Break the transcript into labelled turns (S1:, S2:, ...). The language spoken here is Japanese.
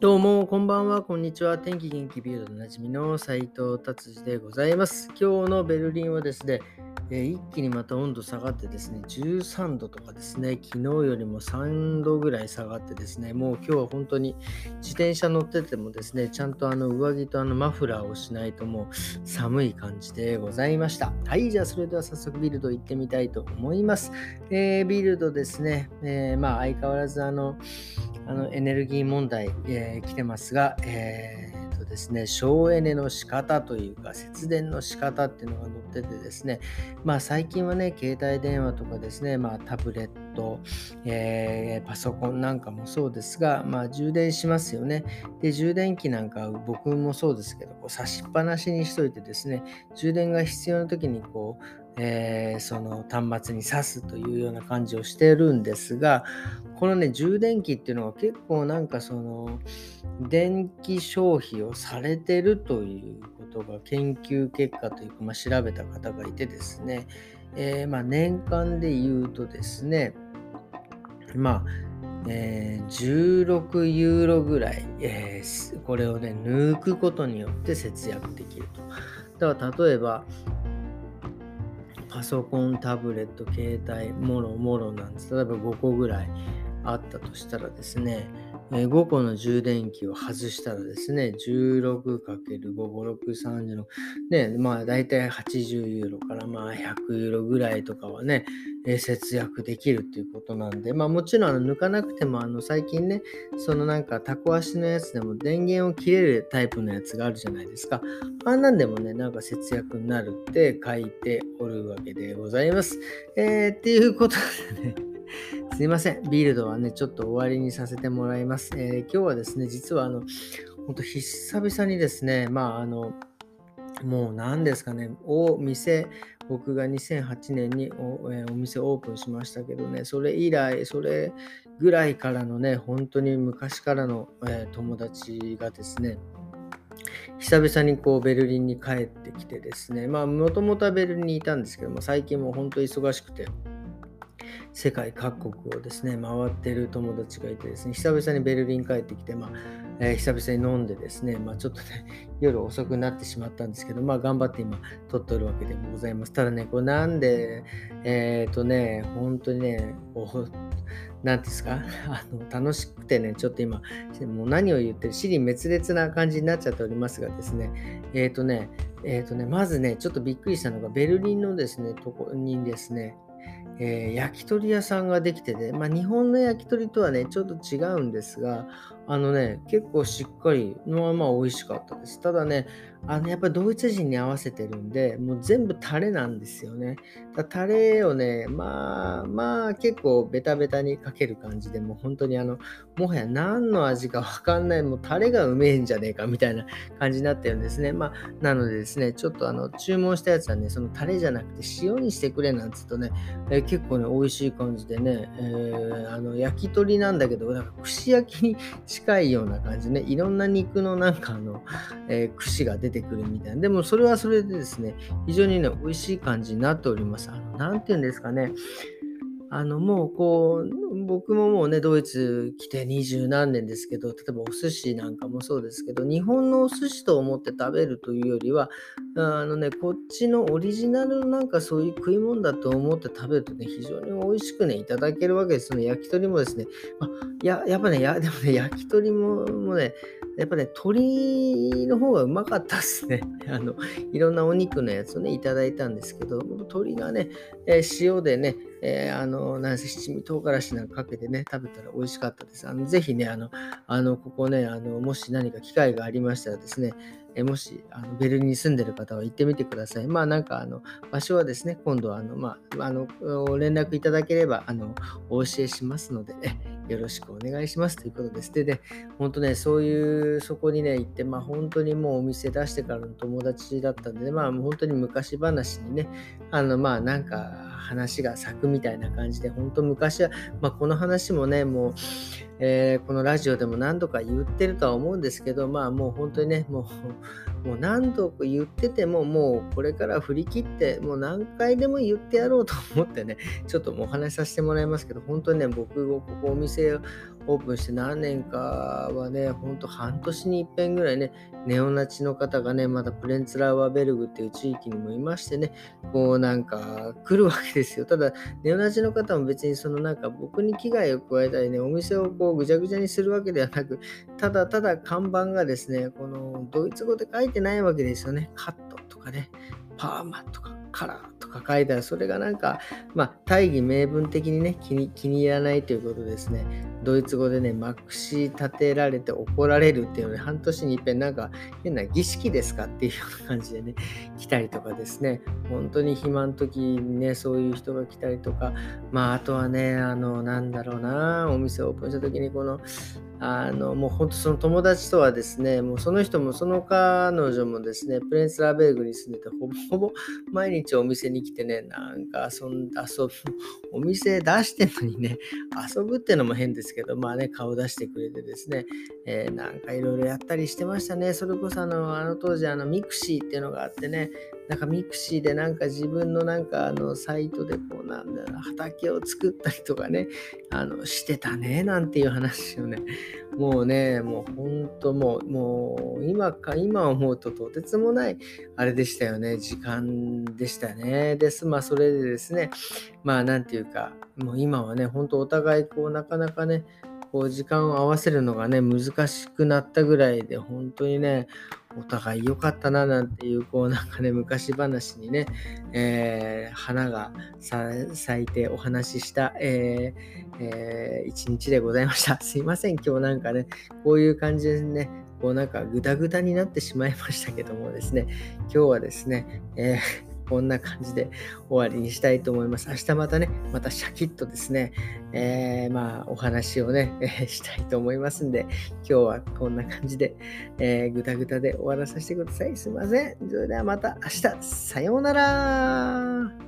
S1: どうも、こんばんは、こんにちは。天気元気ビルドでおなじみの斉藤達治でございます。今日のベルリンはですね、え一気にまた温度下がってですね、13度とかですね、昨日よりも3度ぐらい下がってですね、もう今日は本当に自転車乗っててもですね、ちゃんとあの上着とあのマフラーをしないともう寒い感じでございました。はい、じゃあそれでは早速ビルド行ってみたいと思います。えー、ビルドですね、えー、まあ相変わらずあの、あのエネルギー問題、えー、来てますが、えーとですね、省エネの仕方というか節電の仕方っていうのが載っててですね、まあ最近はね、携帯電話とかですね、まあタブレット、えー、パソコンなんかもそうですが、まあ充電しますよね。で、充電器なんか僕もそうですけど、こう差しっぱなしにしといてですね、充電が必要な時にこう、えー、その端末に挿すというような感じをしてるんですが、このね、充電器っていうのは結構なんかその、電気消費をされてるということが研究結果というか、まあ、調べた方がいてですね、えー、まあ年間で言うとですね、まあ、えー、16ユーロぐらい、えー、これをね、抜くことによって節約できると。だから例えば、パソコン、タブレット、携帯、もろもろなんです。例えば5個ぐらいあったとしたらですね、5個の充電器を外したらですね、16×5、5、6、36、ね、まあ大体80ユーロからまあ100ユーロぐらいとかはね、え節約できるっていうことなんで、まあもちろんあの抜かなくてもあの最近ね、そのなんかタコ足のやつでも電源を切れるタイプのやつがあるじゃないですか。あんなんでもね、なんか節約になるって書いておるわけでございます。えー、っていうことでね、すいません。ビールドはね、ちょっと終わりにさせてもらいます。えー、今日はですね、実はあの、本当久々にですね、まああの、もう何ですかね、お店、僕が2008年にお,、えー、お店オープンしましたけどね、それ以来、それぐらいからのね、本当に昔からの、えー、友達がですね、久々にこうベルリンに帰ってきてですね、まあもともとはベルリンにいたんですけども、最近も本当忙しくて、世界各国をですね、回ってる友達がいてですね、久々にベルリン帰ってきて、まあ、えー、久々に飲んでですね、まあ、ちょっとね、夜遅くなってしまったんですけど、まあ、頑張って今、撮っておるわけでもございます。ただね、これなんで、えっ、ー、とね、本当にね、こう、なんですか？あの楽しくてね、ちょっと今、もう何を言ってる、尻滅裂な感じになっちゃっておりますがですね、えっ、ー、とね、えっ、ー、とね、まずね、ちょっとびっくりしたのが、ベルリンのですね、とこにですね、えー、焼き鳥屋さんができてて、まあ、日本の焼き鳥とはね、ちょっと違うんですが、あのね、結構しっかりのまま美味しかったです。ただね、あのやっぱりドイツ人に合わせてるんで、もう全部タレなんですよね。だタレをね、まあまあ結構ベタベタにかける感じで、もう本当にあの、もはや何の味かわかんない、もうタレがうめえんじゃねえかみたいな感じになってるんですね。まあ、なのでですね、ちょっとあの、注文したやつはね、そのタレじゃなくて塩にしてくれなんつうとね、えー、結構ね、美味しい感じでね、えー、あの、焼き鳥なんだけど、なんか串焼きに近いような感じね、いろんな肉のなんかあの、えー、串が出てくるみたいな。でもそれはそれでですね、非常にね、美味しい感じになっております。あの、なんて言うんですかね、あの、もうこう、僕ももうね、ドイツ来て二十何年ですけど、例えばお寿司なんかもそうですけど、日本のお寿司と思って食べるというよりは、あのね、こっちのオリジナルのなんかそういう食い物だと思って食べるとね、非常に美味しくね、いただけるわけです。その焼き鳥もですね、あ、ややっぱねや、でもね、焼き鳥ももね、やっぱね、鶏の方がうまかったっすね。あの、いろんなお肉のやつをね、いただいたんですけど、鶏がね、えー、塩でね、えー、あの、なんせ七味唐辛子なんかかけてね、食べたら美味しかったです。あのぜひね、あの、あのここね、あの、もし何か機会がありましたらですね、えもしあのベルリンに住んでる方は行ってみてください。まあなんかあの場所はですね、今度はあの、まあ、あの連絡いただければあのお教えしますので、よろしくお願いしますということです。でね、本当ね、そういう、そこにね、行って、まあ本当にもうお店出してからの友達だったんで、まあ本当に昔話にね、あのまあなんか話が咲くみたいな感じで、本当昔は、まあこの話もね、もう、えー、このラジオでも何度か言ってるとは思うんですけど、まあもう本当にね、もうもう何度言っててももうこれから振り切ってもう何回でも言ってやろうと思ってね ちょっともうお話しさせてもらいますけど本当にね僕ここお店オープンして何年かはね、ほんと半年に一遍ぐらいね、ネオナチの方がね、まだプレンツラワーベルグっていう地域にもいましてね、こうなんか来るわけですよ。ただ、ネオナチの方も別にそのなんか僕に危害を加えたりね、お店をこうぐちゃぐちゃにするわけではなく、ただただ看板がですね、このドイツ語で書いないわけですよね。カットとかね、パーマとかカラーとか書いたら、それがなんか、まあ、大義名分的にね気に、気に入らないということですね。ドイツ語でね、まくし立てられて怒られるっていうので、半年に一遍なんか変な儀式ですかっていうような感じでね、来たりとかですね、本当に暇の時にね、そういう人が来たりとか、まあ、あとはね、あの、なんだろうな、お店をオープンした時に、この、あの、もう本当その友達とはですね、もうその人もその彼女もですね、プレンスラーベルグに住んでて、ほぼ ほぼ毎日お店に来てね、なんか遊ん遊ぶ、お店出してんのにね、遊ぶってのも変ですけど、まあね、顔出してくれてですね、えー、なんかいろいろやったりしてましたね。それこそあの、あの当時あのミクシーっていうのがあってね、なんかミクシーでなんか自分のなんかあのサイトでこうなんだ畑を作ったりとかね、あのしてたねなんていう話をね、もうね、もう本当もう、もう今か、今思うととてつもないあれでしたよね、時間でしたね。です。まあそれでですね、まあなんていうか、もう今はね、本当お互いこうなかなかね、こう時間を合わせるのがね、難しくなったぐらいで、本当にね、お互い良かったななんていう、こうなんかね、昔話にね、えー、花が咲いてお話しした、えーえー、一日でございました。すいません、今日なんかね、こういう感じでね、こうなんかグダグダになってしまいましたけどもですね、今日はですね、えーこんな感じで終わりにしたいと思います。明日またね、またシャキッとですね、えー、まあお話をね、えー、したいと思いますんで、今日はこんな感じで、えー、ぐたぐたで終わらさせてください。すいません。それではまた明日、さようなら。